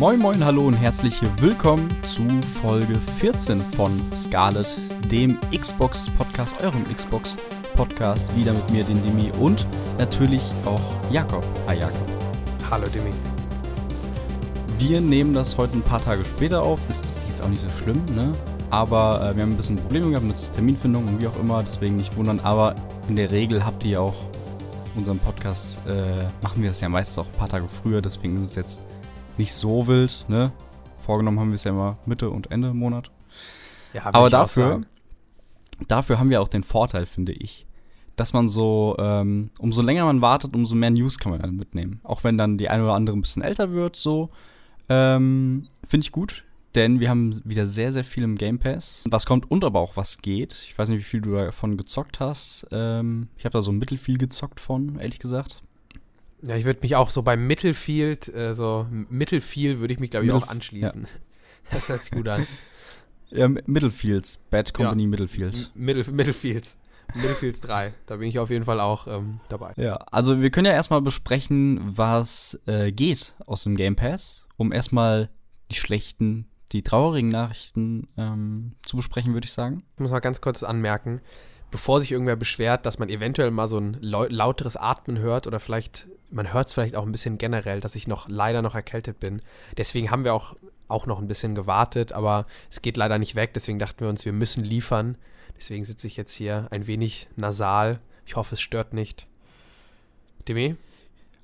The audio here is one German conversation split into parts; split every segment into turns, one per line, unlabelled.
Moin Moin, hallo und herzlich willkommen zu Folge 14 von Scarlet, dem Xbox Podcast, eurem Xbox Podcast, wieder mit mir, den Demi und natürlich auch Jakob. Hi Jakob.
Hallo Demi.
Wir nehmen das heute ein paar Tage später auf, ist jetzt auch nicht so schlimm, ne? Aber äh, wir haben ein bisschen Probleme gehabt mit Terminfindung und wie auch immer, deswegen nicht wundern. Aber in der Regel habt ihr auch unseren Podcast, äh, machen wir es ja meistens auch ein paar Tage früher, deswegen ist es jetzt nicht so wild, ne? Vorgenommen haben wir es ja immer Mitte und Ende Monat.
Ja,
Aber dafür, dafür haben wir auch den Vorteil, finde ich, dass man so, ähm, umso länger man wartet, umso mehr News kann man dann mitnehmen. Auch wenn dann die eine oder andere ein bisschen älter wird, so. Ähm, finde ich gut, denn wir haben wieder sehr, sehr viel im Game Pass. Was kommt und aber auch was geht. Ich weiß nicht, wie viel du davon gezockt hast. Ähm, ich habe da so mittelfiel gezockt von, ehrlich gesagt.
Ja, ich würde mich auch so beim Mittelfield, äh, so Mittelfield würde ich mich, glaube ich,
Mittelf-
auch anschließen. Das hört sich gut an.
Ja, Middlefields, Bad Company
Ja.
Middlefield.
Mittel, Mittelfields. Mittelfields 3. Da bin ich auf jeden Fall auch ähm, dabei.
Ja, also wir können ja erstmal besprechen, was äh, geht aus dem Game Pass, um erstmal die schlechten, die traurigen Nachrichten ähm, zu besprechen, würde ich sagen.
Ich muss mal ganz kurz anmerken, bevor sich irgendwer beschwert, dass man eventuell mal so ein lau lauteres Atmen hört oder vielleicht, man hört es vielleicht auch ein bisschen generell, dass ich noch leider noch erkältet bin. Deswegen haben wir auch, auch noch ein bisschen gewartet, aber es geht leider nicht weg. Deswegen dachten wir uns, wir müssen liefern. Deswegen sitze ich jetzt hier ein wenig nasal. Ich hoffe, es stört nicht. Demi?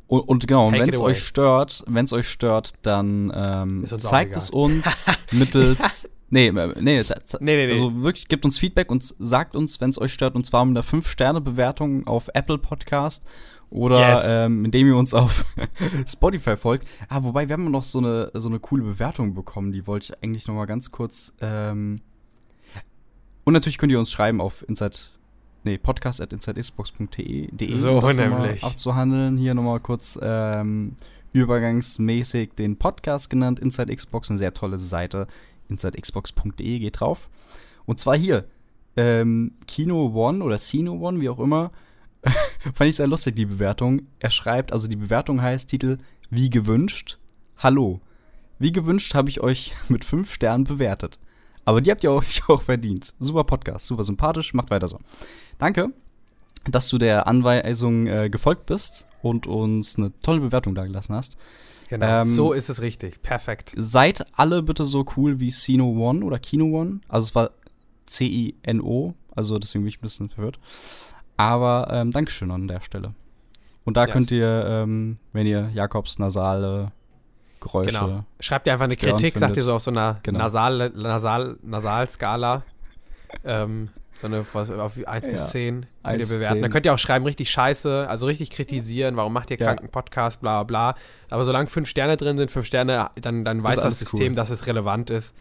Und, und genau, wenn es euch stört, wenn es euch stört, dann ähm, zeigt es uns mittels. Nee, äh, nee,
Nee, nee, nee.
also wirklich gebt uns Feedback und sagt uns, wenn es euch stört, und zwar mit einer 5-Sterne-Bewertung auf Apple Podcast oder
Yes.
ähm, indem ihr uns auf Spotify folgt. Ah, wobei, wir haben noch so eine, so eine coole Bewertung bekommen, die wollte ich eigentlich noch mal ganz kurz. Ähm und natürlich könnt ihr uns schreiben auf inside, nee, podcast at insidexbox.de. de,
So
um
nämlich.
Abzuhandeln. Hier nochmal kurz ähm, übergangsmäßig den Podcast genannt, Inside Xbox, eine sehr tolle Seite. InsideXbox.de, geht drauf. Und zwar hier, ähm, Kino One oder Sino One, wie auch immer, fand ich sehr lustig, die Bewertung. Er schreibt, also die Bewertung heißt Titel Wie gewünscht, Hallo. Wie gewünscht habe ich euch mit fünf Sternen bewertet. Aber die habt ihr euch auch verdient. Super Podcast, super sympathisch, macht weiter so. Danke, dass du der Anweisung äh, gefolgt bist und uns eine tolle Bewertung dagelassen hast.
Genau.
Ähm,
so ist es richtig. Perfekt.
Seid alle bitte so cool wie Sino One oder Kino One. Also es war C-I-N-O, also deswegen bin ich ein bisschen verwirrt. Aber ähm, Dankeschön an der Stelle. Und da
Yes.
könnt ihr, ähm, wenn ihr Jakobs nasale Geräusche.
Genau. Schreibt dir einfach eine Kritik, sagt
findet.
ihr so auf so einer
Genau.
Nasal, Nasal, Nasalskala. ähm, so eine was, auf 1
Ja.
bis 10 könnt
1
ihr bewerten.
10.
Dann könnt ihr auch schreiben, richtig scheiße, also richtig kritisieren, warum macht ihr
Ja.
kranken Podcast, bla bla bla. Aber solange fünf Sterne drin sind, fünf Sterne, dann, dann weiß das System,
cool.
dass es relevant ist.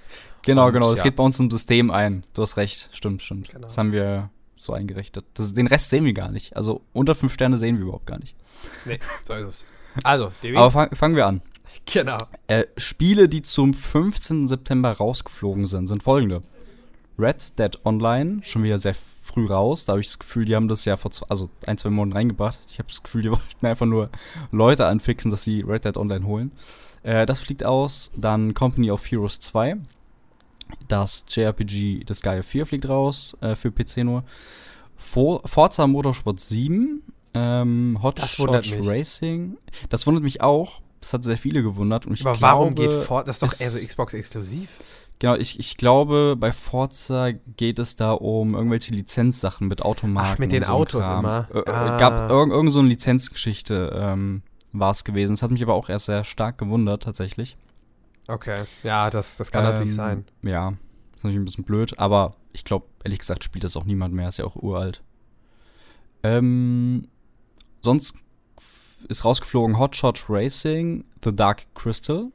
Genau,
Und,
genau. Das
ja.
geht bei uns im System ein. Du hast recht. Stimmt, stimmt.
Genau.
Das haben wir so eingerichtet. Das, den Rest sehen wir gar nicht. Also unter fünf Sterne sehen wir überhaupt gar nicht.
Nee, so ist es. Also, Devi.
Aber fang, fangen wir an.
genau.
Äh, Spiele, die zum 15. September rausgeflogen sind, sind folgende. Red Dead Online, schon wieder sehr früh raus. Da habe ich das Gefühl, die haben das ja vor zwei, also ein, zwei Monaten reingebracht. Ich habe das Gefühl, die wollten einfach nur Leute anfixen, dass sie Red Dead Online holen. Äh, das fliegt aus. Dann Company of Heroes 2. Das JRPG Disgaea 4 fliegt raus, äh, für PC nur. For Forza Motorsport 7. Ähm, Hot
Das
Shot. Racing. Das wundert mich auch. Das hat sehr viele gewundert. Und ich
Aber warum
glaube,
geht vor? Das ist doch eher so Xbox exklusiv.
Genau, ich, ich glaube, bei Forza geht es da um irgendwelche Lizenzsachen mit Automaten.
Ach, mit den
so
Autos
Kram.
immer.
Äh, äh,
Ah.
Gab irgend, irgend so eine Lizenzgeschichte ähm, war es gewesen. Das hat mich aber auch erst sehr stark gewundert, tatsächlich.
Okay. Ja, das, das kann natürlich
Ähm,
sein.
Ja, ist natürlich ein bisschen blöd, aber ich glaube, ehrlich gesagt, spielt das auch niemand mehr. Ist ja auch uralt. Ähm, sonst ist rausgeflogen Hotshot Racing, The Dark Crystal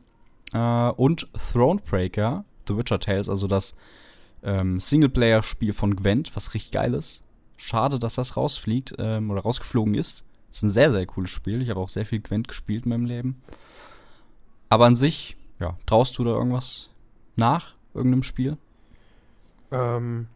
äh, und Thronebreaker, The Witcher Tales, also das ähm, Singleplayer-Spiel von Gwent, was richtig geil ist. Schade, dass das rausfliegt ähm, oder rausgeflogen ist. Ist ein sehr, sehr cooles Spiel. Ich habe auch sehr viel Gwent gespielt in meinem Leben. Aber an sich, ja, traust du da irgendwas nach irgendeinem Spiel?
Ähm,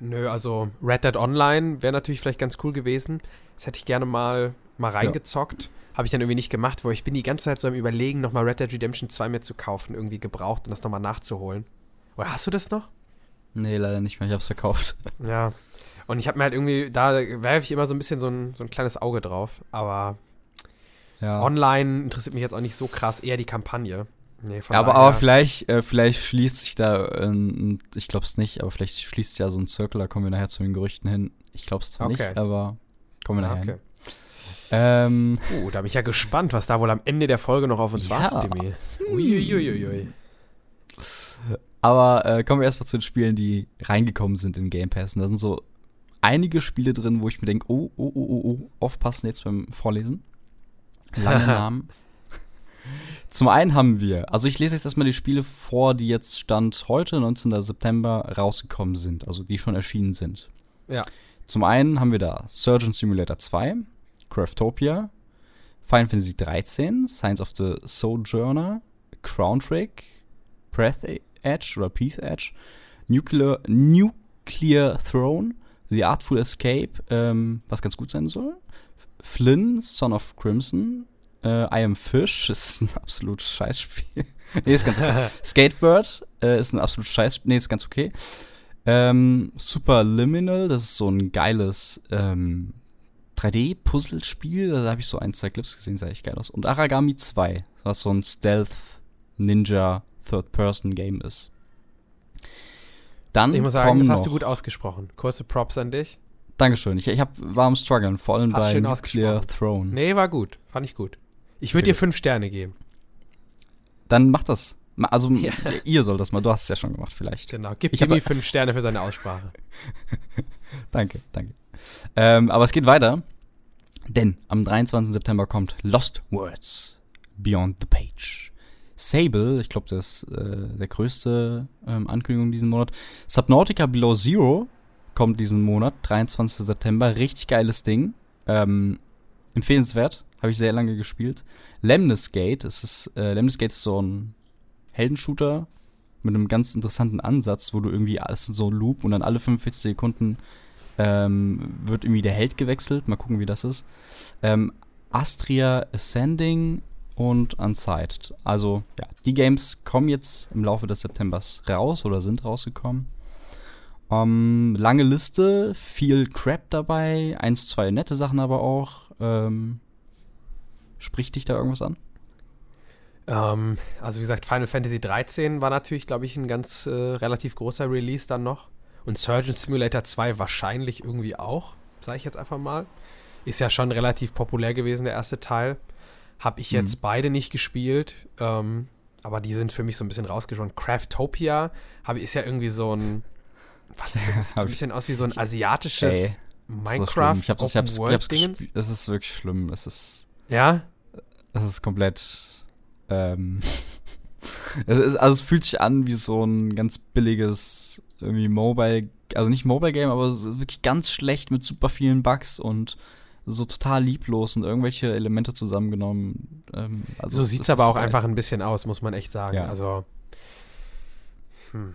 nö, also Red Dead Online wäre natürlich vielleicht ganz cool gewesen. Das hätte ich gerne mal, mal reingezockt. Habe ich dann irgendwie nicht gemacht, wo ich bin die ganze Zeit so am Überlegen, nochmal Red Dead Redemption 2 mir zu kaufen, irgendwie gebraucht und das nochmal nachzuholen. Oder hast du das noch?
Nee, leider nicht mehr. Ich hab's verkauft.
Ja. Und ich habe mir halt irgendwie, da werfe ich immer so ein bisschen so ein, so ein kleines Auge drauf. Aber
Ja.
online interessiert mich jetzt auch nicht so krass, eher die Kampagne. Nee, von
Ja, aber, aber vielleicht, äh, vielleicht schließt sich da, ähm, ich glaube es nicht, aber vielleicht schließt sich ja so ein Circle, da kommen wir nachher zu den Gerüchten hin. Ich glaube es zwar
Okay.
nicht, aber kommen wir
Ah,
nachher
okay.
hin. Ähm,
Oh, da bin ich ja gespannt, was da wohl am Ende der Folge noch auf uns
Ja.
wartet, Demi. Uiuiuiui.
aber äh, kommen wir erstmal zu den Spielen, die reingekommen sind in Game Pass. Und da sind so einige Spiele drin, wo ich mir denke, oh, oh, oh, oh, oh, aufpassen jetzt beim Vorlesen. Lange Namen. Zum einen haben wir, also ich lese jetzt erstmal die Spiele vor, die jetzt Stand heute, 19. September, rausgekommen sind, also die schon erschienen sind.
Ja.
Zum einen haben wir da Surgeon Simulator 2, Craftopia, Final Fantasy 13, Science of the Sojourner, Crown Trick, Breath Edge oder Peace Edge, Nuclear, Nuclear Throne, The Artful Escape, ähm, was ganz gut sein soll, Flynn, Son of Crimson, äh, I Am Fish, ist ein absolutes Scheißspiel. nee, ist ganz okay. Skatebird äh, ist ein absolutes Scheiß, nee, ist ganz okay. Ähm, Superliminal, das ist so ein geiles ähm, 3D-Puzzlespiel. Da habe ich so ein, zwei Clips gesehen, sah echt geil aus. Und Aragami 2, was so ein Stealth-Ninja-Third-Person-Game ist. Dann
Ich muss sagen, das hast du gut ausgesprochen. Kurze Props an dich.
Dankeschön. Ich, ich hab, war am struggeln, vor allem
Hast
bei
schön
Nuclear. Throne.
Nee, war gut. Fand ich gut. Ich würde
Okay.
dir fünf Sterne geben.
Dann mach das. Also,
Ja.
ihr sollt das mal. Du hast es ja schon gemacht, vielleicht.
Genau. Gib Demi fünf Sterne für seine Aussprache.
Danke, danke. Ähm, aber es geht weiter, denn am 23. September kommt Lost Words Beyond the Page. Sable, ich glaube, das ist äh, der größte ähm, Ankündigung diesen Monat. Subnautica Below Zero kommt diesen Monat, 23. September. Richtig geiles Ding. Ähm, empfehlenswert. Habe ich sehr lange gespielt. Lemnis Gate, es ist, äh, Lemnis Gate ist so ein Heldenshooter mit einem ganz interessanten Ansatz, wo du irgendwie alles in so ein Loop und dann alle 45 Sekunden ähm, wird irgendwie der Held gewechselt. Mal gucken, wie das ist. Ähm, Astria Ascending und Unsighted. Also, ja, die Games kommen jetzt im Laufe des Septembers raus oder sind rausgekommen. Ähm, lange Liste, viel Crap dabei, eins, zwei nette Sachen aber auch. Ähm, spricht dich da irgendwas an?
Ähm, also wie gesagt, Final Fantasy 13 war natürlich, glaube ich, ein ganz äh, relativ großer Release dann noch. Und Surgeon Simulator 2 wahrscheinlich irgendwie auch, sage ich jetzt einfach mal. Ist ja schon relativ populär gewesen, der erste Teil. Habe ich jetzt
Mhm.
beide nicht gespielt, ähm, aber die sind für mich so ein bisschen rausgeschaut. Craftopia habe ist ja irgendwie so ein, was ist das? Das sieht so
Hab
ein bisschen aus wie so ein
Ey,
asiatisches
Das ist so
Minecraft
schlimm. Ich hab's, ich hab's, ich hab's gespielt. Es ist wirklich schlimm. Es ist,
Ja,
es ist komplett. Ähm, es ist, also es fühlt sich an wie so ein ganz billiges irgendwie Mobile, also nicht Mobile Game, aber wirklich ganz schlecht mit super vielen Bugs und so total lieblos und irgendwelche Elemente zusammengenommen. Ähm, also
so sieht es aber auch
geil.
einfach ein bisschen aus, muss man echt sagen.
Ja.
Also, hm.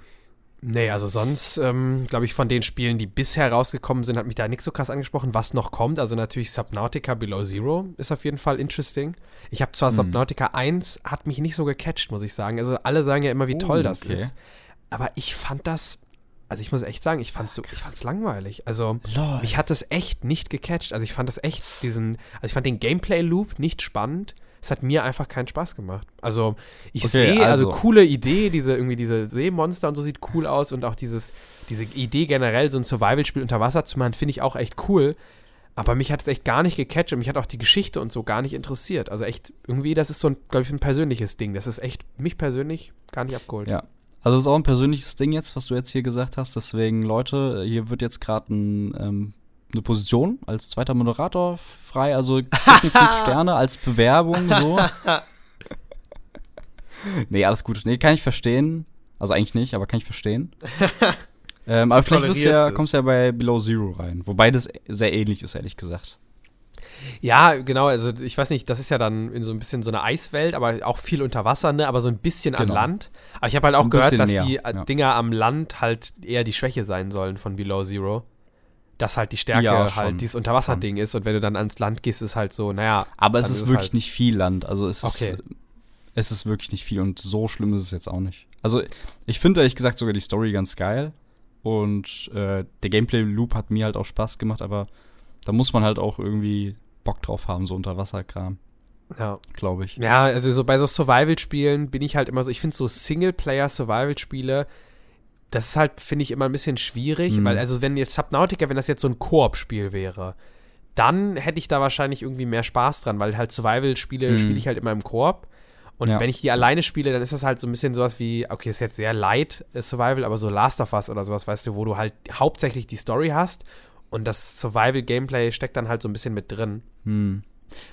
nee, also sonst, ähm, glaube ich, von den Spielen, die bisher rausgekommen sind, hat mich da nichts so krass angesprochen. Was noch kommt, also natürlich Subnautica Below Zero ist auf jeden Fall interesting. Ich habe zwar
Mhm.
Subnautica 1, hat mich nicht so gecatcht, muss ich sagen. Also alle sagen ja immer, wie
Oh,
toll das
okay.
ist. Aber ich fand das, also ich muss echt sagen, ich fand so, ich fand's langweilig. Also
Lol.
mich hat das echt nicht gecatcht. Also ich fand das echt diesen, also ich fand den Gameplay-Loop nicht spannend. Es hat mir einfach keinen Spaß gemacht. Also ich
Okay,
sehe, also,
also-
coole Idee, diese irgendwie diese Seemonster und so sieht cool aus und auch dieses, diese Idee generell, so ein Survival-Spiel unter Wasser zu machen, finde ich auch echt cool. Aber mich hat es echt gar nicht gecatcht und mich hat auch die Geschichte und so gar nicht interessiert. Also echt, irgendwie, das ist so ein, glaube ich, ein persönliches Ding. Das ist echt mich persönlich gar nicht abgeholt.
Ja. Also es ist auch ein persönliches Ding jetzt, was du jetzt hier gesagt hast. Deswegen, Leute, hier wird jetzt gerade ein, ähm, eine Position als zweiter Moderator frei. Also fünf Sterne als Bewerbung so. nee, alles gut. Nee, kann ich verstehen. Also eigentlich nicht, aber kann ich verstehen. ähm, aber vielleicht ja, kommst du ja bei Below Zero rein. Wobei das sehr ähnlich ist, ehrlich gesagt.
Ja, genau, also ich weiß nicht, das ist ja dann in so ein bisschen so eine Eiswelt, aber auch viel unter Wasser, ne, aber so ein bisschen an
Genau.
Land. Aber ich habe halt auch
Ein
gehört, dass
näher,
die äh,
ja.
Dinger am Land halt eher die Schwäche sein sollen von Below Zero. dass halt die Stärke
Ja, schon.
halt dieses Unterwasserding ist und wenn du dann ans Land gehst, ist halt so, naja.
Aber es ist
es
wirklich
halt-
nicht viel Land. Also es
Okay.
ist, es ist wirklich nicht viel und so schlimm ist es jetzt auch nicht. Also ich finde ehrlich gesagt sogar die Story ganz geil und äh, der Gameplay-Loop hat mir halt auch Spaß gemacht, aber da muss man halt auch irgendwie Bock drauf haben, so Unterwasserkram,
Ja.
glaube ich.
Ja, also so bei so Survival-Spielen bin ich halt immer so, ich finde so Singleplayer-Survival-Spiele, das ist halt, finde ich, immer ein bisschen schwierig,
Mhm.
weil also wenn jetzt Subnautica, wenn das jetzt so ein Koop-Spiel wäre, dann hätte ich da wahrscheinlich irgendwie mehr Spaß dran, weil halt Survival-Spiele
Mhm.
spiele ich halt immer im Koop. Und
Ja.
wenn ich die alleine spiele, dann ist das halt so ein bisschen sowas wie, okay, ist jetzt sehr light äh, Survival, aber so Last of Us oder sowas, weißt du, wo du halt hauptsächlich die Story hast und das Survival-Gameplay steckt dann halt so ein bisschen mit drin.
Hm.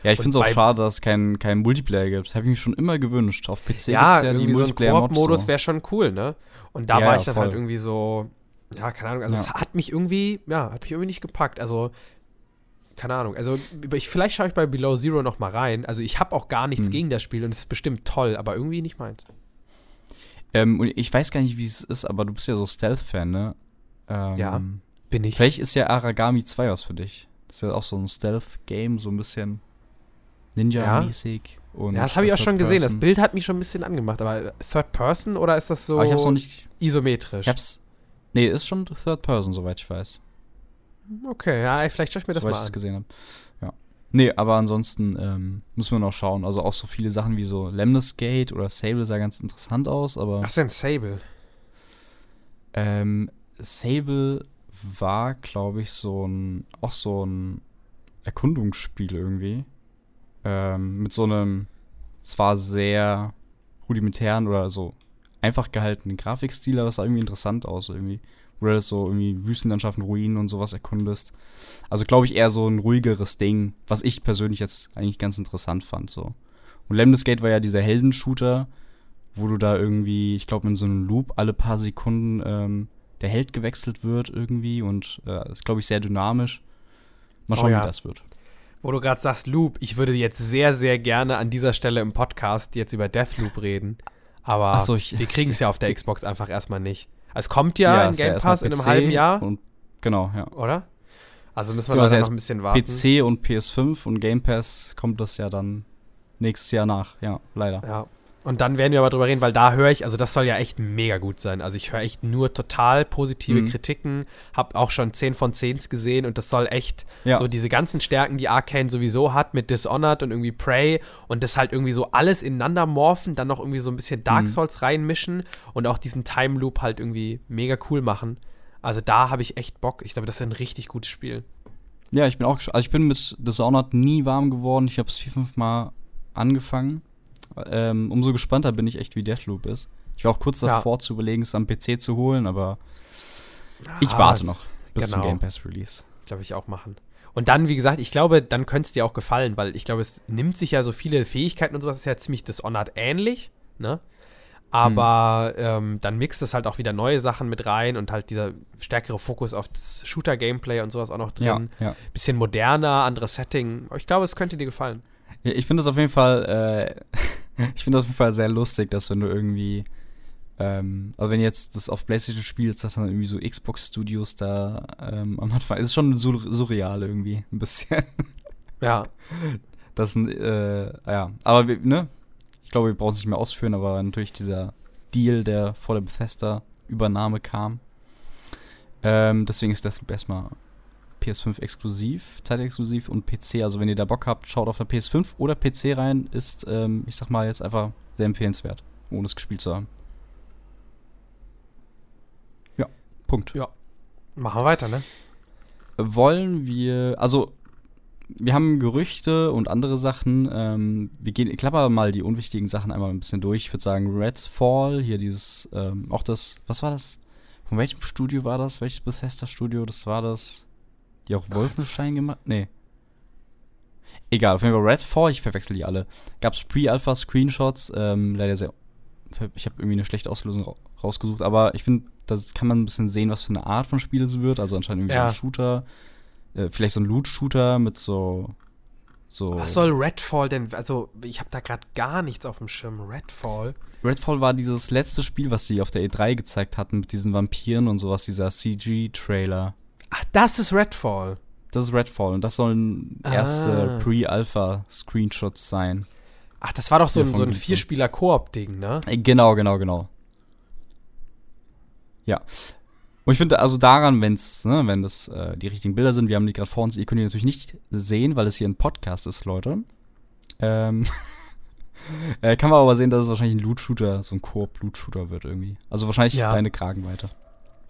Ja, ich finde es auch schade, dass es keinen kein Multiplayer gibt. Das habe ich mir schon immer gewünscht. Auf PC
ja,
ja
irgendwie so ein. Koop-Modus wäre schon cool, ne? Und da
Ja,
war ich dann
voll.
halt irgendwie so, ja, keine Ahnung, also
Ja.
es hat mich irgendwie, ja, hat mich irgendwie nicht gepackt. Also, keine Ahnung, also ich, vielleicht schaue ich bei Below Zero noch mal rein. Also ich habe auch gar nichts
Hm.
gegen das Spiel und es ist bestimmt toll, aber irgendwie nicht meins.
Ähm, und ich weiß gar nicht, wie es ist, aber du bist ja so Stealth-Fan, ne? Ähm,
Ja. Bin ich.
Vielleicht ist ja Aragami 2 was für dich. Das ist ja auch so ein Stealth-Game, so ein bisschen Ninja-mäßig. und
Ja, das habe ich auch schon gesehen. Das. Bild hat mich schon ein bisschen angemacht, aber Third Person oder ist das so
Aber ich hab's noch nicht.
isometrisch?
Ich hab's. Nee, ist schon Third Person, soweit ich weiß.
Okay, ja, vielleicht schaue ich mir das
soweit
mal
ich es
an.
gesehen habe. Ja. Nee, aber ansonsten ähm, müssen wir noch schauen. Also auch so viele Sachen wie so Lemnis Gate oder Sable sah ganz interessant aus, aber
ist ein Sable.
ähm, Sable war, glaube ich, so ein auch so ein Erkundungsspiel irgendwie. Ähm, mit so einem zwar sehr rudimentären oder so einfach gehaltenen Grafikstil, aber es sah irgendwie interessant aus irgendwie. Wo du das so irgendwie Wüstenlandschaften, Ruinen und sowas erkundest. Also glaube ich eher so ein ruhigeres Ding, was ich persönlich jetzt eigentlich ganz interessant fand so. Und Lemnis war ja dieser Heldenshooter, wo du da irgendwie, ich glaube, in so einem Loop alle paar Sekunden ähm, der Held gewechselt wird irgendwie und äh, ist, glaube ich, sehr dynamisch. Mal
Oh
schauen,
ja.
wie das wird.
Wo du gerade sagst, Loop, ich würde jetzt sehr, sehr gerne an dieser Stelle im Podcast jetzt über Deathloop reden. Aber
so, ich-
wir kriegen es ja auf der Xbox einfach erstmal nicht. Es kommt ja, in
ist
Game Pass in einem halben Jahr,
Und, genau, ja.
oder? Also müssen wir
Genau,
noch ein bisschen warten.
PC und PS5 und Game Pass kommt das ja dann nächstes Jahr nach. Ja, leider.
Ja. Und dann werden wir aber drüber reden, weil da höre ich, also das soll ja echt mega gut sein. Also ich höre echt nur total positive
Mhm.
Kritiken, habe auch schon 10 von 10 gesehen und das soll echt
Ja.
so diese ganzen Stärken, die Arcane sowieso hat mit Dishonored und irgendwie Prey und das halt irgendwie so alles ineinander morphen, dann noch irgendwie so ein bisschen Dark
Mhm.
Souls reinmischen und auch diesen Time Loop halt irgendwie mega cool machen. Also da habe ich echt Bock. Ich glaube, das ist ein richtig gutes Spiel.
Ja, ich bin auch, also ich bin mit Dishonored nie warm geworden. Ich habe es vier, fünf Mal angefangen. Ähm, umso gespannter bin ich echt, wie Deathloop ist. Ich war auch kurz
Ja.
davor zu überlegen, es am PC zu holen, aber ich
Ah,
warte noch bis zum
genau.
Game Pass Release.
glaube ich, auch machen. Und dann, wie gesagt, ich glaube, dann könnte es dir auch gefallen, weil ich glaube, es nimmt sich ja so viele Fähigkeiten und sowas, ist ja ziemlich Dishonored ähnlich, ne? Aber ähm, dann mixt es halt auch wieder neue Sachen mit rein und halt dieser stärkere Fokus auf das Shooter-Gameplay und sowas auch noch drin.
Ja, ja.
Bisschen moderner, anderes Setting. Ich glaube, es könnte dir gefallen.
Ja, Ich finde es auf jeden Fall, äh, ich finde auf jeden Fall sehr lustig, dass wenn du irgendwie, ähm, also wenn jetzt das auf PlayStation spielst, dass dann irgendwie so Xbox Studios da ähm, am Anfang, ist schon sur surreal irgendwie, ein bisschen.
Ja,
Das sind, äh, ja, aber wir, ne, ich glaube, wir brauchen es nicht mehr ausführen, aber natürlich dieser Deal, der vor der Bethesda-Übernahme kam. Ähm, deswegen ist das erstmal PS5 exklusiv, zeitexklusiv und PC. Also wenn ihr da Bock habt, schaut auf der PS5 oder PC rein. Ist, ähm, ich sag mal, jetzt einfach sehr empfehlenswert, ohne es gespielt zu haben. Ja, Punkt.
Ja. machen wir weiter, ne?
Wollen wir, also wir haben Gerüchte und andere Sachen. Ähm, wir gehen, ich klapper mal die unwichtigen Sachen einmal ein bisschen durch. Ich würde sagen, Redfall, hier dieses, ähm, auch das, was war das? Von welchem Studio war das? Welches Bethesda-Studio? Das war das, die auch Wolfenstein gemacht? Nee. Egal, auf jeden Fall Redfall, ich verwechsel die alle. Gab's Pre-Alpha-Screenshots, ähm, leider sehr, ich habe irgendwie eine schlechte Auslösung ra rausgesucht, aber ich finde, das kann man ein bisschen sehen, was für eine Art von Spiel es wird. Also anscheinend irgendwie
Ja.
so ein Shooter, äh, vielleicht so ein Loot-Shooter mit so, so.
Was soll Redfall denn? Also, ich habe da gerade gar nichts auf dem Schirm. Redfall?
Redfall war dieses letzte Spiel, was sie auf der E3 gezeigt hatten mit diesen Vampiren und sowas, dieser CG-Trailer.
Ach, das ist Redfall.
Das ist Redfall und das sollen erste
Ah.
Pre-Alpha-Screenshots sein.
Ach, das war doch so ein, so ein. Vierspieler-Koop-Ding, ne?
Äh, Genau, genau, genau. Ja. Und ich finde, also daran, wenn's, ne, wenn das äh, die richtigen Bilder sind, wir haben die gerade vor uns, ihr könnt die natürlich nicht sehen, weil es hier ein Podcast ist, Leute. Ähm, äh, kann man aber sehen, dass es wahrscheinlich ein Loot-Shooter, so ein Koop-Loot-Shooter wird irgendwie. Also wahrscheinlich
Ja.
deine Kragenweite.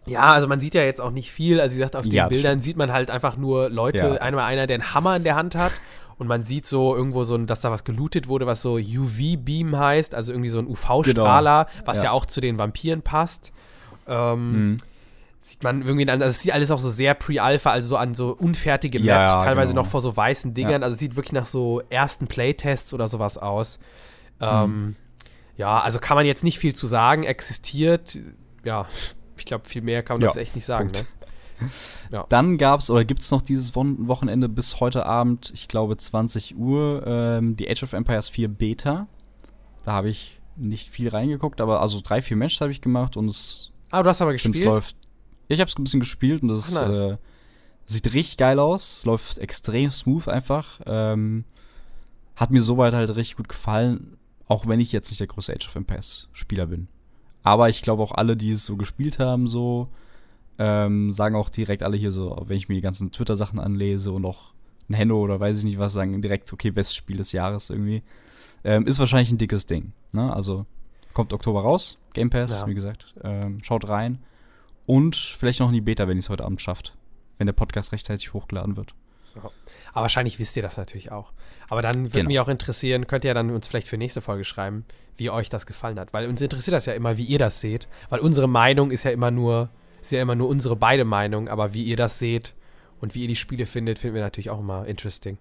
Ja, also man sieht ja jetzt auch nicht viel. Also wie gesagt, auf den
Ja,
Bildern sieht man halt einfach nur Leute,
Ja.
einmal einer, der einen Hammer in der Hand hat und man sieht so irgendwo so, ein, dass da was gelootet wurde, was so UV-Beam heißt, also irgendwie so ein UV-Strahler, was ja.
Ja.
auch zu den Vampiren passt. Ähm,
Mhm.
Sieht man irgendwie, an, also es sieht alles auch so sehr Pre-Alpha, also so an so unfertige Maps,
Ja,
teilweise
genau.
noch vor so weißen Dingern. Also es sieht wirklich nach so ersten Playtests oder sowas aus. Ähm, Ja, also kann man jetzt nicht viel zu sagen, existiert. Ja, glaube, viel mehr kann man
Ja,
dazu echt nicht sagen. Ne?
Dann gab's oder gibt's noch dieses Wochenende bis heute Abend, ich glaube 20 Uhr, ähm, die Age of Empires 4 Beta. Da habe ich nicht viel reingeguckt, aber also drei, vier Matches habe ich gemacht und es,
Ah, du hast aber
ich
gespielt.
es läuft. Ich habe es ein bisschen gespielt und es
Ach, nice.
äh, sieht richtig geil aus. Es läuft extrem smooth einfach. Ähm, hat mir soweit halt richtig gut gefallen, auch wenn ich jetzt nicht der größte Age of Empires Spieler bin. Aber ich glaube auch alle, die es so gespielt haben, so ähm, sagen auch direkt alle hier so, wenn ich mir die ganzen Twitter-Sachen anlese und auch ein Henno oder weiß ich nicht was, sagen direkt, okay, bestes Spiel des Jahres irgendwie. Ähm, ist wahrscheinlich ein dickes Ding. Ne? Also kommt Oktober raus, Game Pass,
Ja.
wie gesagt. Ähm, schaut rein. Und vielleicht noch in die Beta, wenn ihr es heute Abend schafft. Wenn der Podcast rechtzeitig hochgeladen wird.
Aber wahrscheinlich wisst ihr das natürlich auch. Aber dann würde
Genau.
mich auch interessieren, könnt ihr dann uns vielleicht für nächste Folge schreiben, wie euch das gefallen hat. Weil uns interessiert das ja immer, wie ihr das seht. Weil unsere Meinung ist ja immer nur, ist ja immer nur unsere beide Meinung, aber wie ihr das seht und wie ihr die Spiele findet, finden wir natürlich auch immer interesting.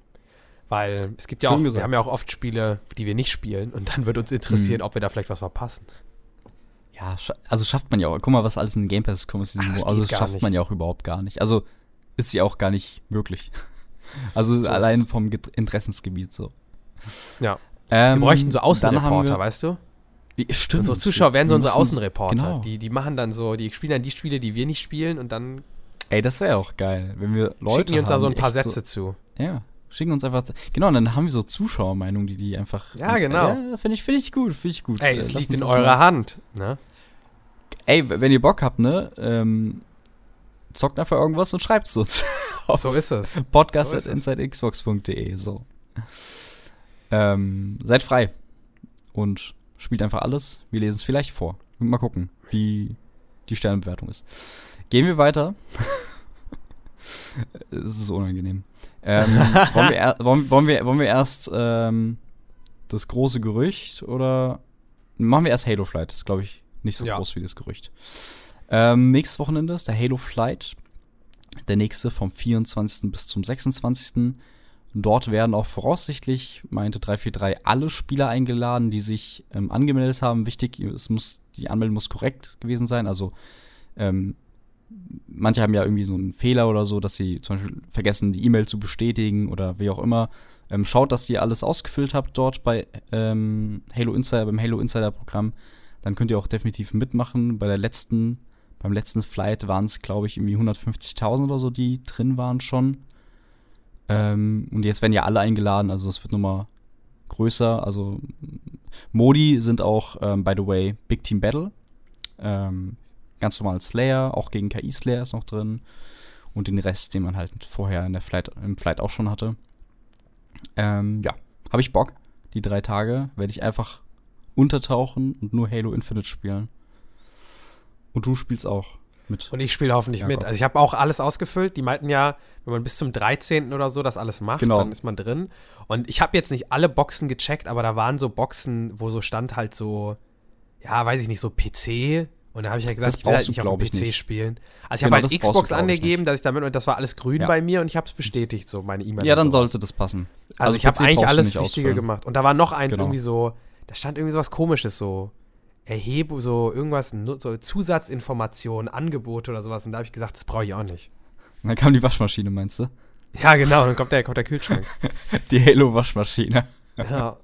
Weil es gibt ja
Schön
auch,
gesagt.
wir haben ja auch oft Spiele, die wir nicht spielen und dann wird uns interessieren,
Mhm.
ob wir da vielleicht was verpassen.
Ja, also schafft man ja auch. Guck mal, was alles in Game Pass kommt.
Ach,
Also schafft
nicht.
man ja auch überhaupt gar nicht. Also ist ja auch gar nicht möglich. Also
ist
allein
es.
vom Interessensgebiet so.
Ja.
Ähm,
Wir bräuchten so Außenreporter, weißt du?
Wie, stimmt.
Unsere Zuschauer wären so unsere Außenreporter.
Genau.
Die, die machen dann so, die spielen dann die Spiele, die wir nicht spielen und dann
Ey, das wäre auch geil, wenn wir Leute
schicken die uns da
haben,
so ein paar Sätze zu.
So, ja, schicken uns einfach. Genau, und dann haben wir so Zuschauermeinungen, die die einfach.
Ja,
uns-
genau.
Ja, finde ich, finde ich gut, finde ich gut.
Ey,
Äh,
es
lass
liegt in eurer Hand. Ne?
Ey, wenn ihr Bock habt, ne, ähm, zockt einfach irgendwas und schreibt's uns.
So ist es.
Podcast
So
at
ist es.
insidexbox.de, so. Ähm, seid frei und spielt einfach alles. Wir lesen es vielleicht vor. Mal gucken, wie die Sternbewertung ist. Gehen wir weiter. Es ist unangenehm. Ähm, wollen, wir wollen, wollen, wir, wollen wir erst ähm, das große Gerücht oder machen wir erst Halo Flight? Das ist, glaube ich, nicht so
Ja.
groß wie das Gerücht. Ähm, nächstes Wochenende ist der Halo Flight. Der nächste vom 24. bis zum 26. Dort werden auch voraussichtlich, meinte 343, alle Spieler eingeladen, die sich ähm, angemeldet haben. Wichtig, es muss, die Anmeldung muss korrekt gewesen sein. Also ähm, manche haben ja irgendwie so einen Fehler oder so, dass sie zum Beispiel vergessen, die E-Mail zu bestätigen oder wie auch immer. Ähm, schaut, dass ihr alles ausgefüllt habt dort bei ähm, Halo Insider, beim Halo Insider Programm. Dann könnt ihr auch definitiv mitmachen. Bei der letzten, beim letzten Flight waren es, glaube ich, irgendwie 150.000 oder so, die drin waren schon. Ähm, und jetzt werden ja alle eingeladen, also es wird nochmal größer. Also Modi sind auch, ähm, by the way, Big Team Battle. Ähm, ganz normal Slayer, auch gegen KI Slayer ist noch drin. Und den Rest, den man halt vorher in der Flight, im Flight auch schon hatte. Ähm, ja, habe ich Bock. Die drei Tage werde ich einfach untertauchen und nur Halo Infinite spielen. Und du spielst auch mit.
Und ich spiele hoffentlich
Ja,
mit. Also ich habe auch alles ausgefüllt. Die meinten ja, wenn man bis zum 13. oder so das alles macht,
Genau.
dann ist man drin. Und ich habe jetzt nicht alle Boxen gecheckt, aber da waren so Boxen, wo so stand halt so, ja, weiß ich nicht, so PC. Und da habe ich ja gesagt,
Das
ich will halt
brauchst du,
nicht auf dem PC
nicht.
spielen. Also ich
Genau,
habe halt
du,
Xbox
ich,
angegeben,
nicht.
dass ich damit, und das war alles grün
Ja.
bei mir und ich habe es bestätigt, so meine E-Mail.
ja, dann
sowas.
sollte das passen.
Also, ich habe eigentlich
du
alles
nicht
Wichtige
ausfüllen.
gemacht. Und da war noch eins
Genau.
irgendwie so, da stand irgendwie sowas komisches, so Erhebung, so irgendwas, so Zusatzinformationen, Angebote oder sowas. Und da habe ich gesagt, das brauche ich auch nicht.
Und dann kam die Waschmaschine, meinst du?
Ja, genau, dann kommt der, kommt der Kühlschrank.
Die Halo-Waschmaschine.
ja.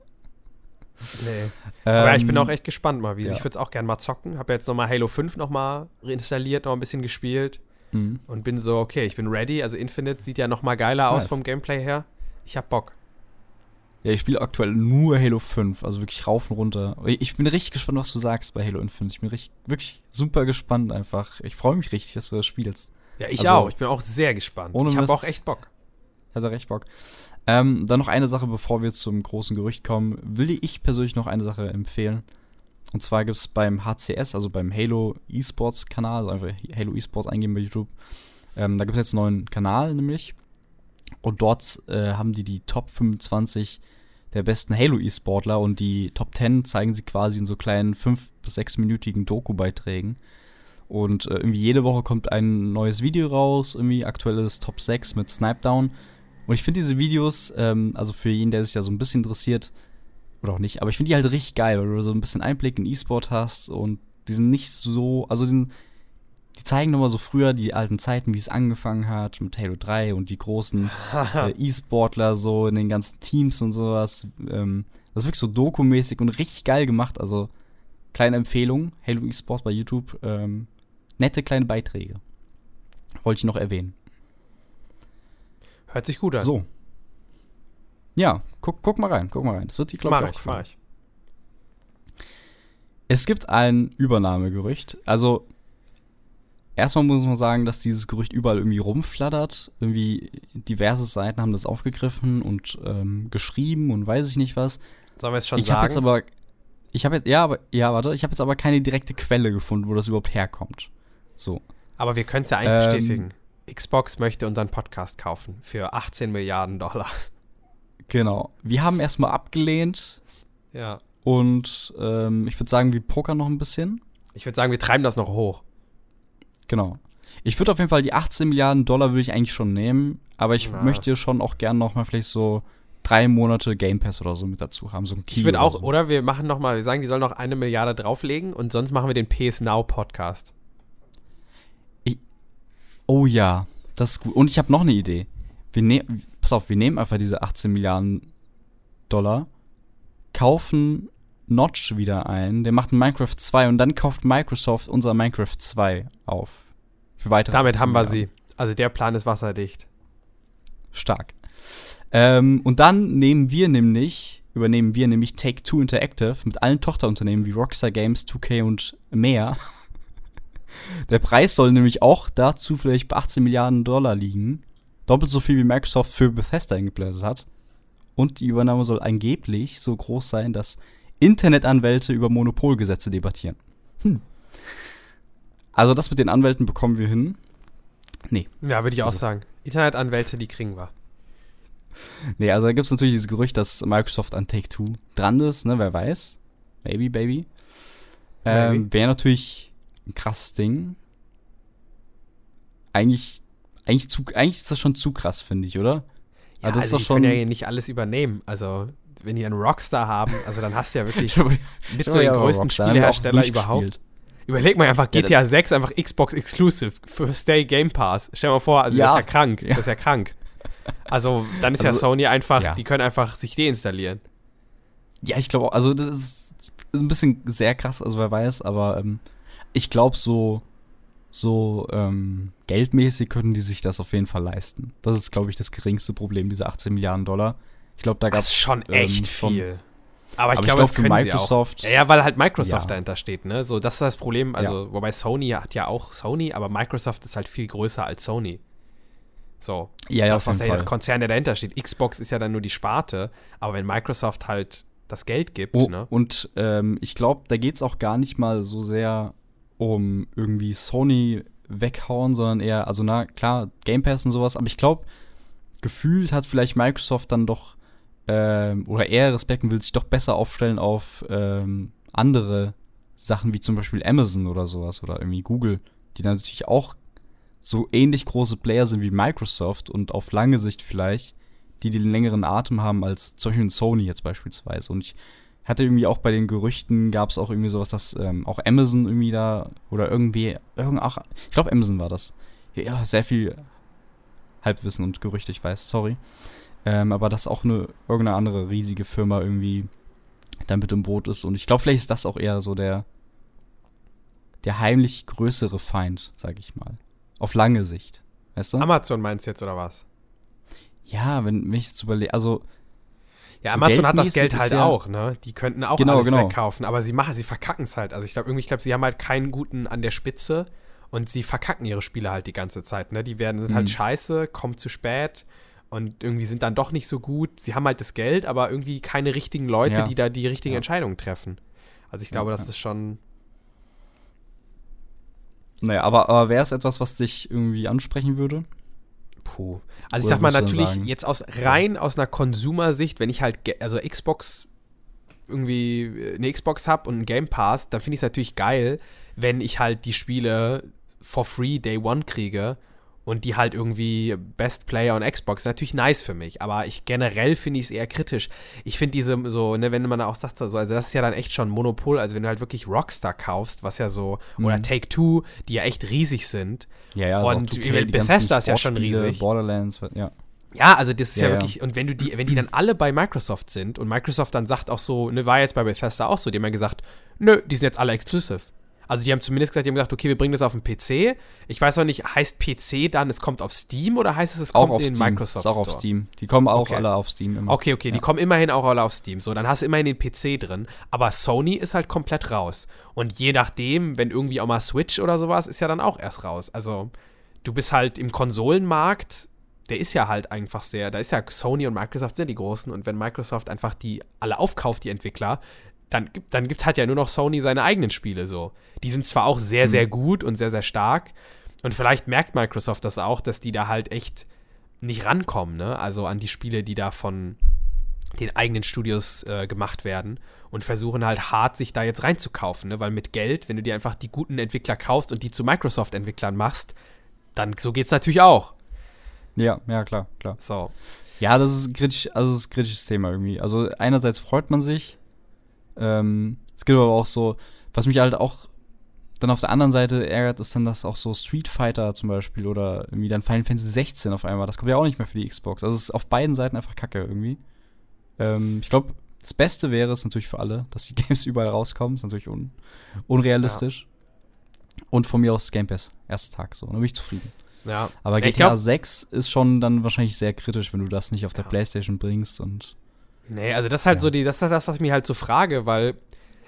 Nee. Aber ja, ich bin
Ähm,
auch echt gespannt mal, wie
ja.
Ich würde es auch gerne mal zocken. Habe jetzt nochmal Halo 5 nochmal reinstalliert, noch ein bisschen gespielt. mhm. und bin so, okay, ich bin ready. Also Infinite sieht ja noch mal geiler nice. aus vom Gameplay her. Ich hab Bock.
Ja, ich spiele aktuell nur Halo 5, also wirklich rauf und runter. Ich bin richtig gespannt, was du sagst bei Halo Infinite. Ich bin richtig, wirklich super gespannt einfach. Ich freue mich richtig, dass du das spielst.
Ja, ich also, auch. Ich bin auch sehr gespannt. ich habe auch echt Bock.
Ich hatte recht Bock. Ähm, dann noch eine Sache, bevor wir zum großen Gerücht kommen, will ich persönlich noch eine Sache empfehlen. Und zwar gibt es beim HCS, also beim Halo Esports Kanal, also einfach Halo Esports eingeben bei YouTube. Ähm, da gibt es jetzt einen neuen Kanal nämlich. Und dort äh, haben die die Top 25 der besten Halo E-Sportler und die Top 10 zeigen sie quasi in so kleinen 5- bis 6-minütigen Doku-Beiträgen. Und äh, irgendwie jede Woche kommt ein neues Video raus, irgendwie aktuelles Top 6 mit Snipedown. Und ich finde diese Videos, ähm, also für jeden, der sich ja so ein bisschen interessiert, oder auch nicht, aber ich finde die halt richtig geil, weil du so ein bisschen Einblick in E-Sport hast und die sind nicht so, also die, sind, die zeigen nochmal so früher die alten Zeiten, wie es angefangen hat mit Halo 3 und die großen äh, E-Sportler so in den ganzen Teams und sowas. Ähm, das ist wirklich so dokumäßig und richtig geil gemacht. Also kleine Empfehlung, Halo E-Sport bei YouTube. Ähm, nette kleine Beiträge. Wollte ich noch erwähnen.
Hört sich gut an.
So. Ja, guck, guck mal rein, guck mal rein. Das wird dich, glaube ich, auch mach ich. Es gibt ein Übernahmegerücht. Also, erstmal muss man sagen, dass dieses Gerücht überall irgendwie rumflattert. Irgendwie diverse Seiten haben das aufgegriffen und ähm, geschrieben und weiß ich nicht was.
Sollen wir es schon
ich
sagen?
Jetzt aber, ich habe jetzt, ja, aber, ja, warte, ich habe jetzt aber keine direkte Quelle gefunden, wo das überhaupt herkommt. So.
Aber wir können es ja eigentlich ähm, bestätigen. Xbox möchte unseren Podcast kaufen für 18 Milliarden Dollar.
Genau. Wir haben erstmal abgelehnt.
Ja.
Und ähm, ich würde sagen, wir pokern noch ein bisschen.
Ich würde sagen, wir treiben das noch hoch.
Genau. Ich würde auf jeden Fall die 18 Milliarden Dollar würde ich eigentlich schon nehmen, aber ich Na. möchte schon auch gerne noch mal vielleicht so drei Monate Game Pass oder so mit dazu haben, so ein
Key Ich würde auch, so. oder wir machen noch mal, wir sagen, die sollen noch eine Milliarde drauflegen und sonst machen wir den PS Now Podcast.
Ich, oh ja, das ist gut. Und ich habe noch eine Idee. Wir nehmen, pass auf, wir nehmen einfach diese 18 Milliarden Dollar, kaufen Notch wieder ein, der macht Minecraft 2 und dann kauft Microsoft unser Minecraft 2 auf.
Für weitere Damit haben wir sie. Also der Plan ist wasserdicht.
Stark. Ähm, und dann nehmen wir nämlich, übernehmen wir nämlich Take-Two Interactive mit allen Tochterunternehmen wie Rockstar Games, 2K und mehr. Der Preis soll nämlich auch dazu vielleicht bei 18 Milliarden Dollar liegen. Doppelt so viel wie Microsoft für Bethesda eingeplättet hat. Und die Übernahme soll angeblich so groß sein, dass Internetanwälte über Monopolgesetze debattieren. Hm. Also das mit den Anwälten bekommen wir hin. Nee.
Ja, würde ich auch also. sagen. Internetanwälte, die kriegen wir.
Nee, also da gibt es natürlich dieses Gerücht, dass Microsoft an Take-Two dran ist, ne? Wer weiß. Maybe, baby. Ähm, Wäre natürlich ein krasses Ding. Eigentlich, eigentlich, zu, eigentlich ist das schon zu krass, finde ich, oder?
Ja, also das also ist doch schon. können ja nicht alles übernehmen. Also wenn die einen Rockstar haben, also dann hast du ja wirklich mit so den größten Rockstar, Spielehersteller überhaupt. Überleg mal einfach GTA ja, 6 einfach Xbox Exclusive für Stay Game Pass. Stell dir mal vor, also ja, das ist ja krank. Ja. Das ist ja krank. Also dann ist also, ja Sony einfach, die können einfach sich deinstallieren.
Ja, ich glaube auch, also das ist, ist, ein bisschen sehr krass, also wer weiß, aber ähm, ich glaube so, so ähm, geldmäßig können die sich das auf jeden Fall leisten. Das ist, glaube ich, das geringste Problem, diese 18 Milliarden Dollar. Ich glaube, da gab es
schon ähm, echt viel. Aber ich glaube, glaub, das Microsoft, sie auch. Ja, weil halt Microsoft ja. dahinter steht, ne? So, das ist das Problem. Also, ja. wobei Sony hat ja auch Sony, aber Microsoft ist halt viel größer als Sony. So.
Ja, ja,
das, was der Konzern, der dahinter steht. Xbox ist ja dann nur die Sparte, aber wenn Microsoft halt das Geld gibt,
oh,
ne?
Und ähm, ich glaube, da geht es auch gar nicht mal so sehr um irgendwie Sony weghauen, sondern eher, also na klar, Game Pass und sowas, aber ich glaube, gefühlt hat vielleicht Microsoft dann doch ähm, oder eher Respekt will sich doch besser aufstellen auf ähm, andere Sachen wie zum Beispiel Amazon oder sowas oder irgendwie Google, die dann natürlich auch so ähnlich große Player sind wie Microsoft und auf lange Sicht vielleicht, die den längeren Atem haben als zum Beispiel Sony jetzt beispielsweise. Und ich hatte irgendwie auch bei den Gerüchten gab es auch irgendwie sowas, dass ähm, auch Amazon irgendwie da oder irgendwie, irgend, ach, ich glaube Amazon war das. Ja, sehr viel Halbwissen und Gerüchte, ich weiß, sorry. Ähm, aber dass auch eine irgendeine andere riesige Firma irgendwie da mit im Boot ist. Und ich glaube, vielleicht ist das auch eher so der, der heimlich größere Feind, sag ich mal. Auf lange Sicht. Weißt du?
Amazon meinst du jetzt, oder was?
Ja, wenn mich zu überlegen, also
Ja,
So
Amazon hat das Geld halt
ja-
auch, ne? Die könnten auch
Genau,
alles
genau.
wegkaufen, aber sie machen, sie verkacken es halt. Also ich glaube irgendwie, ich glaube, sie haben halt keinen guten an der Spitze und sie verkacken ihre Spiele halt die ganze Zeit, ne? Die werden sind halt
Mhm.
scheiße, kommen zu spät und irgendwie sind dann doch nicht so gut. Sie haben halt das Geld, aber irgendwie keine richtigen Leute,
Ja.
die da die richtigen
Ja.
Entscheidungen treffen. Also ich glaube,
Ja,
das ist schon
naja, aber, aber wäre es etwas, was dich irgendwie ansprechen würde?
Puh. Also ich
Oder
sag mal natürlich jetzt aus rein aus einer Konsumersicht, wenn ich halt also Xbox irgendwie äh, eine Xbox habe und einen Game Pass, dann finde ich es natürlich geil, wenn ich halt die Spiele for free Day One kriege und die halt irgendwie Best Player on Xbox. Natürlich nice für mich, aber ich generell finde ich es eher kritisch. Ich finde diese so, ne, wenn man auch sagt, so, also das ist ja dann echt schon Monopol, also wenn du halt wirklich Rockstar kaufst, was ja so, oder
Mhm.
Take Two, die ja echt riesig sind,
Ja, ja.
Und
auch 2K,
ich meine,
die ganzen
Bethesda ist ja schon riesig.
Borderlands, ja.
Ja, also das ist ja,
Ja, ja.
wirklich, und wenn du die, wenn die dann alle bei Microsoft sind und Microsoft dann sagt auch so, ne, war jetzt bei Bethesda auch so, die haben ja gesagt, nö, die sind jetzt alle exclusive. Also die haben zumindest gesagt, die haben gesagt, okay, wir bringen das auf den PC. Ich weiß auch nicht, heißt PC dann, es kommt auf Steam oder heißt es, es
Auch
kommt
auf
in
Steam.
Microsoft
ist auch auf? Steam. Die kommen auch
Okay.
alle auf Steam immer.
Okay, okay, die
Ja.
kommen immerhin auch alle auf Steam. So, dann hast du immerhin den PC drin. Aber Sony ist halt komplett raus. Und je nachdem, wenn irgendwie auch mal Switch oder sowas, ist ja dann auch erst raus. Also, du bist halt im Konsolenmarkt, der ist ja halt einfach sehr, da ist ja Sony und Microsoft sind die großen. Und wenn Microsoft einfach die alle aufkauft, die Entwickler, dann, gibt- dann gibt halt ja nur noch Sony seine eigenen Spiele so. Die sind zwar auch sehr, sehr gut und sehr, sehr stark. Und vielleicht merkt Microsoft das auch, dass die da halt echt nicht rankommen, ne? Also an die Spiele, die da von den eigenen Studios äh, gemacht werden und versuchen halt hart, sich da jetzt reinzukaufen, ne? Weil mit Geld, wenn du dir einfach die guten Entwickler kaufst und die zu Microsoft-Entwicklern machst, dann so geht's natürlich auch.
Ja, ja, klar, klar.
So.
Ja, das ist kritisch, also das ist ein kritisches Thema irgendwie. Also einerseits freut man sich, ähm, es gibt aber auch so, was mich halt auch dann auf der anderen Seite ärgert, ist dann, dass auch so Street Fighter zum Beispiel oder irgendwie dann Final Fantasy 16 auf einmal, das kommt ja auch nicht mehr für die Xbox. Also es ist auf beiden Seiten einfach kacke irgendwie. Ähm, ich glaube, das Beste wäre es natürlich für alle, dass die Games überall rauskommen. Ist natürlich un unrealistisch. Und von mir aus Game Pass, erster Tag so. Dann bin ich zufrieden.
Ja.
Aber
Ja,
GTA
glaub-
6 ist schon dann wahrscheinlich sehr kritisch, wenn du das nicht auf der
Ja.
Playstation bringst und
Nee, also das ist halt
Ja.
so die, das ist das, was ich mir halt so frage, weil,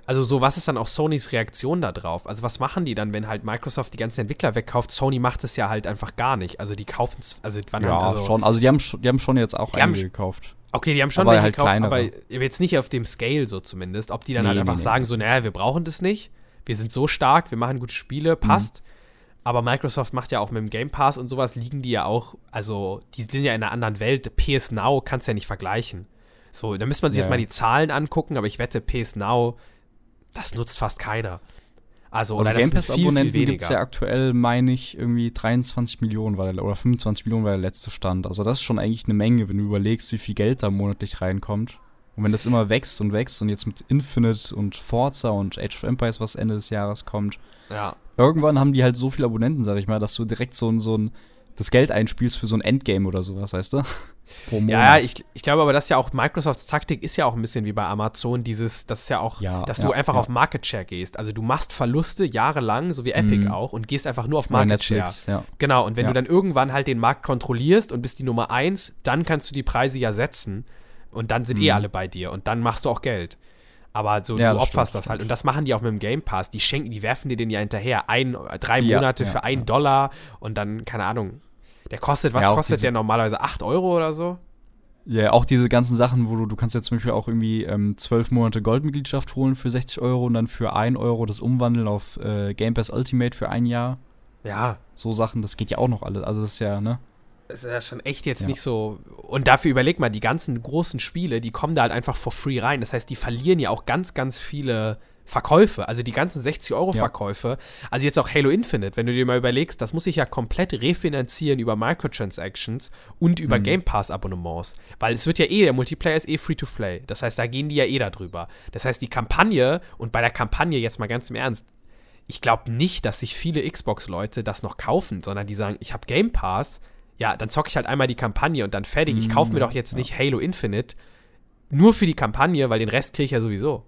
also so, was ist dann auch Sonys Reaktion da drauf? Also was machen die dann, wenn halt Microsoft die ganzen Entwickler wegkauft? Sony macht es ja halt einfach gar nicht. Also die kaufen es, also wann
ja,
haben, also,
schon. Also die haben, schon- die haben schon jetzt auch
Die
einige gekauft.
Okay, die haben schon
Aber
welche
halt
gekauft,
kleinere.
aber jetzt nicht auf dem Scale so zumindest. Ob die dann
Nee,
halt
nee,
einfach
nee.
sagen, so, naja, wir brauchen das nicht. Wir sind so stark, wir machen gute Spiele, passt. Aber Microsoft macht ja auch mit dem Game Pass und sowas, liegen die ja auch, also die sind ja in einer anderen Welt. PS Now kannst du ja nicht vergleichen. So, da müsste man sich
Ja,
jetzt mal die Zahlen angucken, aber ich wette, PS Now, das nutzt fast keiner. Also,
Also Game
sind
Pass
viel, viel
Abonnenten
weniger.
gibt es ja aktuell, meine ich, irgendwie 23 Millionen war der, oder 25 Millionen war der letzte Stand. Also das ist schon eigentlich eine Menge, wenn du überlegst, wie viel Geld da monatlich reinkommt. Und wenn das immer wächst und wächst und jetzt mit Infinite und Forza und Age of Empires, was Ende des Jahres kommt,
ja.
irgendwann haben die halt so viele Abonnenten, sag ich mal, dass du direkt so ein, so ein das Geld einspielst für so ein Endgame oder sowas, weißt du?
Ja, ja, ich, ich glaube aber, dass ja auch Microsofts Taktik ist ja auch ein bisschen wie bei Amazon, dieses, das ist ja auch,
Ja,
dass
ja,
du einfach
ja.
auf Market Share gehst. Also du machst Verluste jahrelang, so wie Epic
Mhm.
auch, und gehst einfach nur auf Market Share.
Netflix, ja.
Genau, und wenn du dann irgendwann halt den Markt kontrollierst und bist die Nummer eins, dann kannst du die Preise ja setzen und dann sind eh
Mhm.
alle bei dir und dann machst du auch Geld. Aber so,
Ja,
du opferst
stimmt,
das halt. Und das machen die auch mit dem Game Pass. Die schenken, die werfen dir den ja hinterher. Ein, drei Monate
ja,
für einen. Dollar und dann, keine Ahnung. Der kostet, was
Ja,
kostet
diese-
der normalerweise? 8 Euro oder so?
Ja, auch diese ganzen Sachen, wo du, du kannst jetzt zum Beispiel auch irgendwie ähm, zwölf Monate Goldmitgliedschaft holen für 60 Euro und dann für 1 Euro das umwandeln auf äh, Game Pass Ultimate für ein Jahr.
Ja,
So Sachen, das geht ja auch noch alles. Also das ist ja, ne?
Das ist ja schon echt jetzt
Ja.
nicht so. Und dafür überleg mal, die ganzen großen Spiele, die kommen da halt einfach for free rein. Das heißt, die verlieren ja auch ganz, ganz viele Verkäufe. Also die ganzen 60-Euro-Verkäufe. Also jetzt auch Halo Infinite, wenn du dir mal überlegst, das muss ich ja komplett refinanzieren über Microtransactions und über
Mhm.
Game Pass-Abonnements. Weil es wird ja eh, der Multiplayer ist eh Free-to-Play. Das heißt, da gehen die ja eh darüber. Das heißt, die Kampagne, und bei der Kampagne jetzt mal ganz im Ernst, ich glaube nicht, dass sich viele Xbox-Leute das noch kaufen, sondern die sagen, ich habe Game Pass, ja, dann zocke ich halt einmal die Kampagne und dann fertig. Ich kaufe mir
ja,
doch jetzt
ja.
nicht Halo Infinite nur für die Kampagne, weil den Rest kriege ich ja sowieso.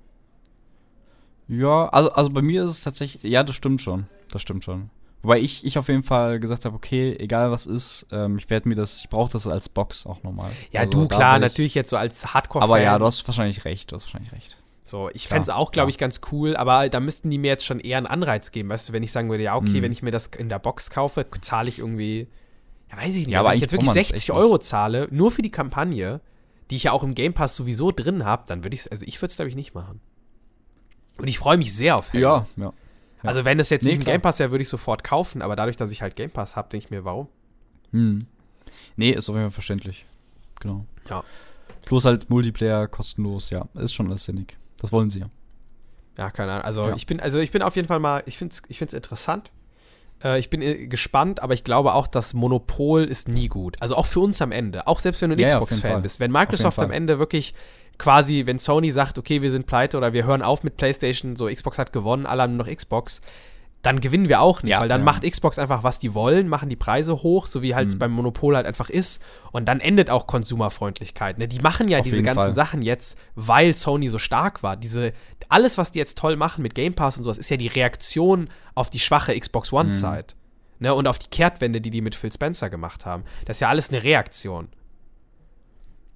Ja, also, also bei mir ist es tatsächlich, ja, das stimmt schon. Das stimmt schon. Wobei ich, ich auf jeden Fall gesagt habe, okay, egal was ist, ähm, ich werde mir das, ich brauche das als Box auch nochmal.
Ja,
Also
du, klar, natürlich jetzt so als Hardcore-Fan.
Aber ja, du hast wahrscheinlich recht, du hast wahrscheinlich recht.
So, ich fände es auch, glaube ich, ganz cool, aber da müssten die mir jetzt schon eher einen Anreiz geben, weißt du, wenn ich sagen würde, ja, okay,
Mhm.
wenn ich mir das in der Box kaufe, zahle ich irgendwie, ja, weiß ich nicht,
Ja,
also
aber
wenn ich jetzt wirklich
braucht man's
60
echt
Euro zahle, nur für die Kampagne, die ich ja auch im Game Pass sowieso drin habe, dann würde ich es, also ich würde es, glaube ich, nicht machen. Und ich freue mich sehr auf Halo.
Ja, ja. ja.
Also wenn es jetzt
Nee,
nicht im. Game Pass wäre, würde ich sofort kaufen, aber dadurch, dass ich halt Game Pass habe, denke ich mir, warum?
Hm. Nee, ist auf jeden Fall verständlich. Genau.
Ja.
Bloß halt Multiplayer kostenlos, ja. Ist schon alles sinnig. Das wollen sie ja.
Ja, keine Ahnung. Also
Ja.
ich bin, also ich bin auf jeden Fall mal, ich finde es ich find's interessant. Äh, ich bin äh, gespannt, aber ich glaube auch, das Monopol ist nie gut. Also auch für uns am Ende. Auch selbst wenn du ein
Ja,
Xbox-Fan bist. Wenn Microsoft am. Ende wirklich quasi, wenn Sony sagt, okay, wir sind pleite oder wir hören auf mit PlayStation, so Xbox hat gewonnen, alle haben nur noch Xbox, dann gewinnen wir auch nicht,
Ja,
weil dann
ja.
macht Xbox einfach, was die wollen, machen die Preise hoch, so wie halt
Mhm.
beim Monopol halt einfach ist. Und dann endet auch Konsumerfreundlichkeit. Ne? Die machen ja
Auf
diese ganzen
Fall.
Sachen jetzt, weil Sony so stark war. Diese, alles, was die jetzt toll machen mit Game Pass und sowas, ist ja die Reaktion auf die schwache Xbox
Mhm.
One-Zeit. Ne? Und auf die Kehrtwende, die die mit Phil Spencer gemacht haben. Das ist ja alles eine Reaktion.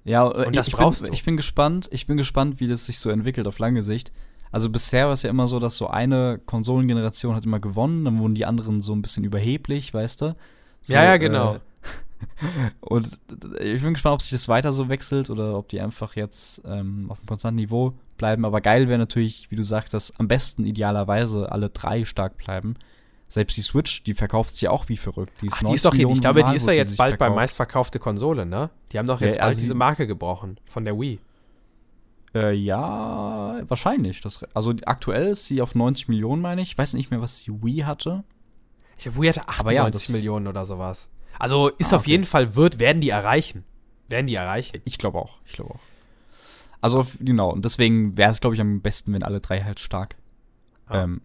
Ja, äh,
Und das
ich,
brauchst
bin,
du.
ich bin gespannt, ich bin gespannt, wie das sich so entwickelt auf lange Sicht. Also bisher war es ja immer so, dass so eine Konsolengeneration hat immer gewonnen, dann wurden die anderen so ein bisschen überheblich, weißt du? So,
Ja, ja, genau.
Äh, und ich bin gespannt, ob sich das weiter so wechselt oder ob die einfach jetzt ähm, auf einem konstanten Niveau bleiben. Aber geil wäre natürlich, wie du sagst, dass am besten idealerweise alle drei stark bleiben. Selbst die Switch, die verkauft sich ja auch wie verrückt. Die ist,
Ach, die
90
ist doch,
Millionen
ich glaube, die ist doch jetzt bald bei
verkauft.
meistverkaufte Konsole, ne? Die haben doch
Ja,
jetzt bald
also
diese
die-
Marke gebrochen von der Wii.
Äh, ja, wahrscheinlich. Das, also aktuell ist sie auf 90 Millionen, meine ich. Ich weiß nicht mehr, was die Wii hatte.
Ich glaube, Wii hatte 98
Aber ja,
Millionen oder sowas. Also ist
Ah,
auf
okay.
jeden Fall, wird, werden die erreichen. Werden die erreichen.
Ich glaube auch. Ich glaube auch. Also genau. Und deswegen wäre es, glaube ich, am besten, wenn alle drei halt stark
Ja.
ähm,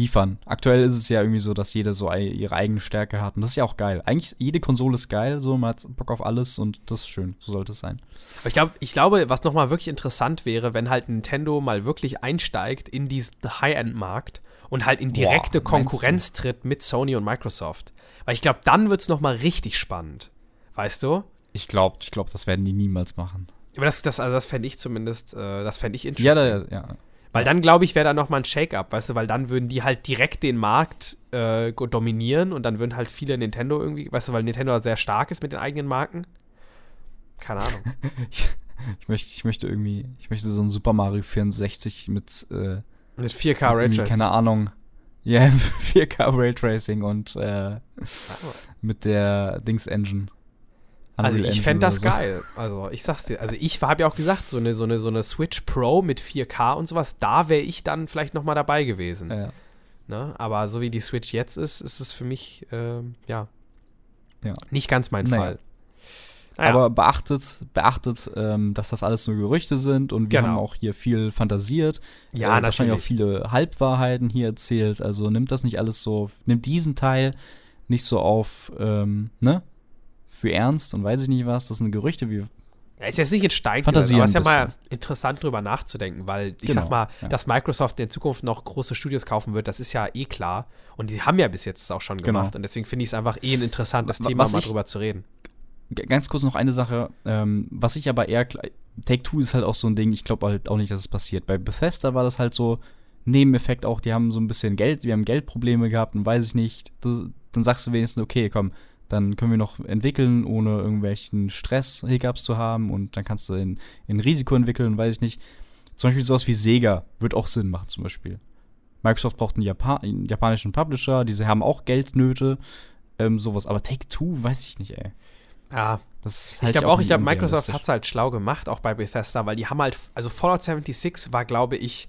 liefern. Aktuell ist es ja irgendwie so, dass jeder so ihre eigene Stärke hat. Und das ist ja auch geil. Eigentlich, jede Konsole ist geil. So, man hat Bock auf alles und das ist schön. So sollte es sein.
Aber ich, glaub, ich glaube, was nochmal wirklich interessant wäre, wenn halt Nintendo mal wirklich einsteigt in diesen High-End-Markt und halt in direkte
Boah, meinst du?
Konkurrenz tritt mit Sony und Microsoft. Weil ich glaube, dann wird es nochmal richtig spannend. Weißt du?
Ich glaube, ich glaub, das werden die niemals machen.
Aber das, das, also das fände ich zumindest, äh, das fände ich
Ja,
interessant.
da, ja.
Weil dann, glaube ich, wäre da nochmal ein Shake-up, weißt du, weil dann würden die halt direkt den Markt äh, dominieren und dann würden halt viele Nintendo irgendwie, weißt du, weil Nintendo sehr stark ist mit den eigenen Marken. Keine Ahnung.
Ich möchte, ich möchte irgendwie, ich möchte so ein Super Mario 64 mit äh,
mit 4K
mit irgendwie,
Raytracing.
Keine Ahnung. Ja, 4K Raytracing und äh, mit der Dings Engine.
Also ich fände das
so.
geil. Also ich sag's dir. Also ich habe ja auch gesagt, so eine, so, eine, so eine Switch Pro mit 4K und sowas, da wäre ich dann vielleicht noch mal dabei gewesen.
Ja.
Ne? Aber so wie die Switch jetzt ist, ist es für mich, ähm, ja,
Ja.
nicht ganz mein
Naja.
Fall. Naja,
Aber beachtet, beachtet, ähm, dass das alles nur Gerüchte sind und wir
Genau.
haben auch hier viel fantasiert.
ja,
äh, wahrscheinlich auch viele Halbwahrheiten hier erzählt. Also nimmt das nicht alles so, nimmt diesen Teil nicht so auf, ähm, ne? Für ernst und weiß ich nicht was. Das sind Gerüchte, wie
Ja, ist jetzt nicht in Stein gesetzt, aber es ist ja mal interessant drüber nachzudenken, weil ich
Genau,
sag mal,
ja.
dass Microsoft in Zukunft noch große Studios kaufen wird, das ist ja eh klar. Und die haben ja bis jetzt auch schon
Genau.
gemacht. Und deswegen finde ich es einfach eh ein interessantes
Wa-
Thema,
was
mal
ich-
drüber zu reden.
Ganz kurz noch eine Sache, ähm, was ich aber eher, Take-Two ist halt auch so ein Ding, ich glaube halt auch nicht, dass es passiert. Bei Bethesda war das halt so, Nebeneffekt auch, die haben so ein bisschen Geld, wir haben Geldprobleme gehabt und weiß ich nicht, das, dann sagst du wenigstens, okay, komm, dann können wir noch entwickeln, ohne irgendwelchen Stress, Hiccups zu haben und dann kannst du in, in Risiko entwickeln, weiß ich nicht. Zum Beispiel sowas wie Sega wird auch Sinn machen, zum Beispiel. Microsoft braucht einen, Japa einen japanischen Publisher, diese haben auch Geldnöte, ähm, sowas, aber Take-Two, weiß ich nicht, ey.
Ja,
Das
ich glaube auch, ich glaube, Microsoft hat es halt schlau gemacht, auch bei Bethesda, weil die haben halt, also Fallout 76 war, glaube ich,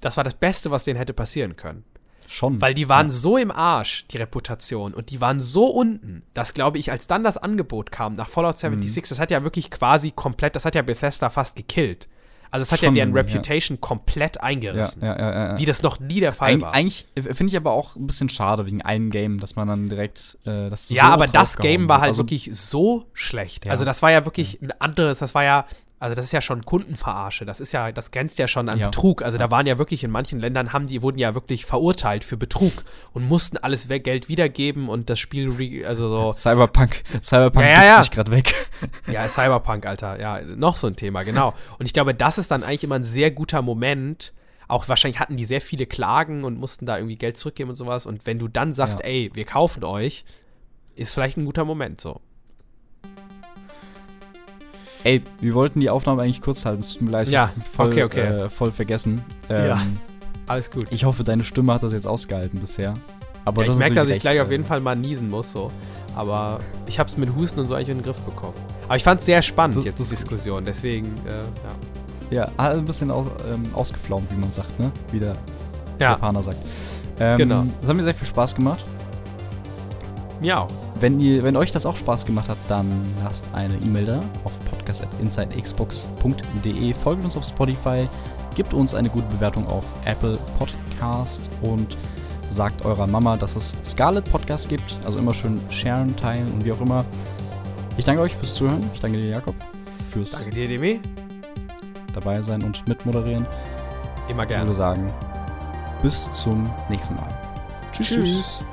das war das Beste, was denen hätte passieren können.
Schon.
Weil die waren so im Arsch, die Reputation, und die waren so unten, dass, glaube ich, als dann das Angebot kam nach Fallout
Mhm.
76, das hat ja wirklich quasi komplett, das hat ja Bethesda fast gekillt. Also es hat
Schon
ja deren
irgendwie, ja.
Reputation komplett
ja,
eingerissen.
ja, ja, ja.
Wie das noch nie der Fall
Eig
war.
eigentlich finde ich aber auch ein bisschen schade wegen einem Game, dass man dann direkt äh, das
Ja,
so
aber das Game war halt
also,
wirklich so schlecht.
Ja.
Also das war ja wirklich ein anderes, das war ja Also das ist ja schon Kundenverarsche. Das ist ja, das grenzt ja schon an
Ja.
Betrug. Also da waren ja wirklich in manchen Ländern haben die wurden ja wirklich verurteilt für Betrug und mussten alles Geld wiedergeben und das Spiel, also so
Cyberpunk, Cyberpunk
ja, ja,
ja. sich gerade weg.
Ja, Cyberpunk, Alter. Ja, noch so ein Thema, genau. Und ich glaube, das ist dann eigentlich immer ein sehr guter Moment. Auch wahrscheinlich hatten die sehr viele Klagen und mussten da irgendwie Geld zurückgeben und sowas. Und wenn du dann sagst,
Ja.
ey, wir kaufen euch, ist vielleicht ein guter Moment so.
Ey, wir wollten die Aufnahme eigentlich kurz halten. Es tut mir leid,
Ja,
voll,
okay, okay.
Äh, voll vergessen. Ähm,
Ja. Alles gut.
Ich hoffe, deine Stimme hat das jetzt ausgehalten bisher. Aber
Ja, ich merke, dass ich gleich
recht,
auf jeden
äh,
Fall mal niesen muss, so. Aber ich habe es mit Husten und so eigentlich in den Griff bekommen. Aber ich fand es sehr spannend
Das-
jetzt, die
ist gut.
Diskussion. Deswegen, äh,
Ja, hat ein bisschen aus, ähm, ausgeflaumt, wie man sagt, ne? Wie der
ja. Ja,
Japaner sagt. Ähm,
Genau.
Das hat mir sehr viel Spaß gemacht.
miau.
Wenn, ihr, wenn euch das auch Spaß gemacht hat, dann lasst eine E-Mail da auf podcast.insidexbox.de. Folgt uns auf Spotify, gebt uns eine gute Bewertung auf Apple Podcast und sagt eurer Mama, dass es Scarlet Podcast gibt. Also immer schön sharen, teilen und wie auch immer. Ich danke euch fürs Zuhören. Ich danke dir, Jakob, fürs
Danke dir, Demi.
dabei sein und mitmoderieren.
Immer
Ich
gerne.
würde sagen, bis zum nächsten Mal. tschüss. tschüss.
Tschüss.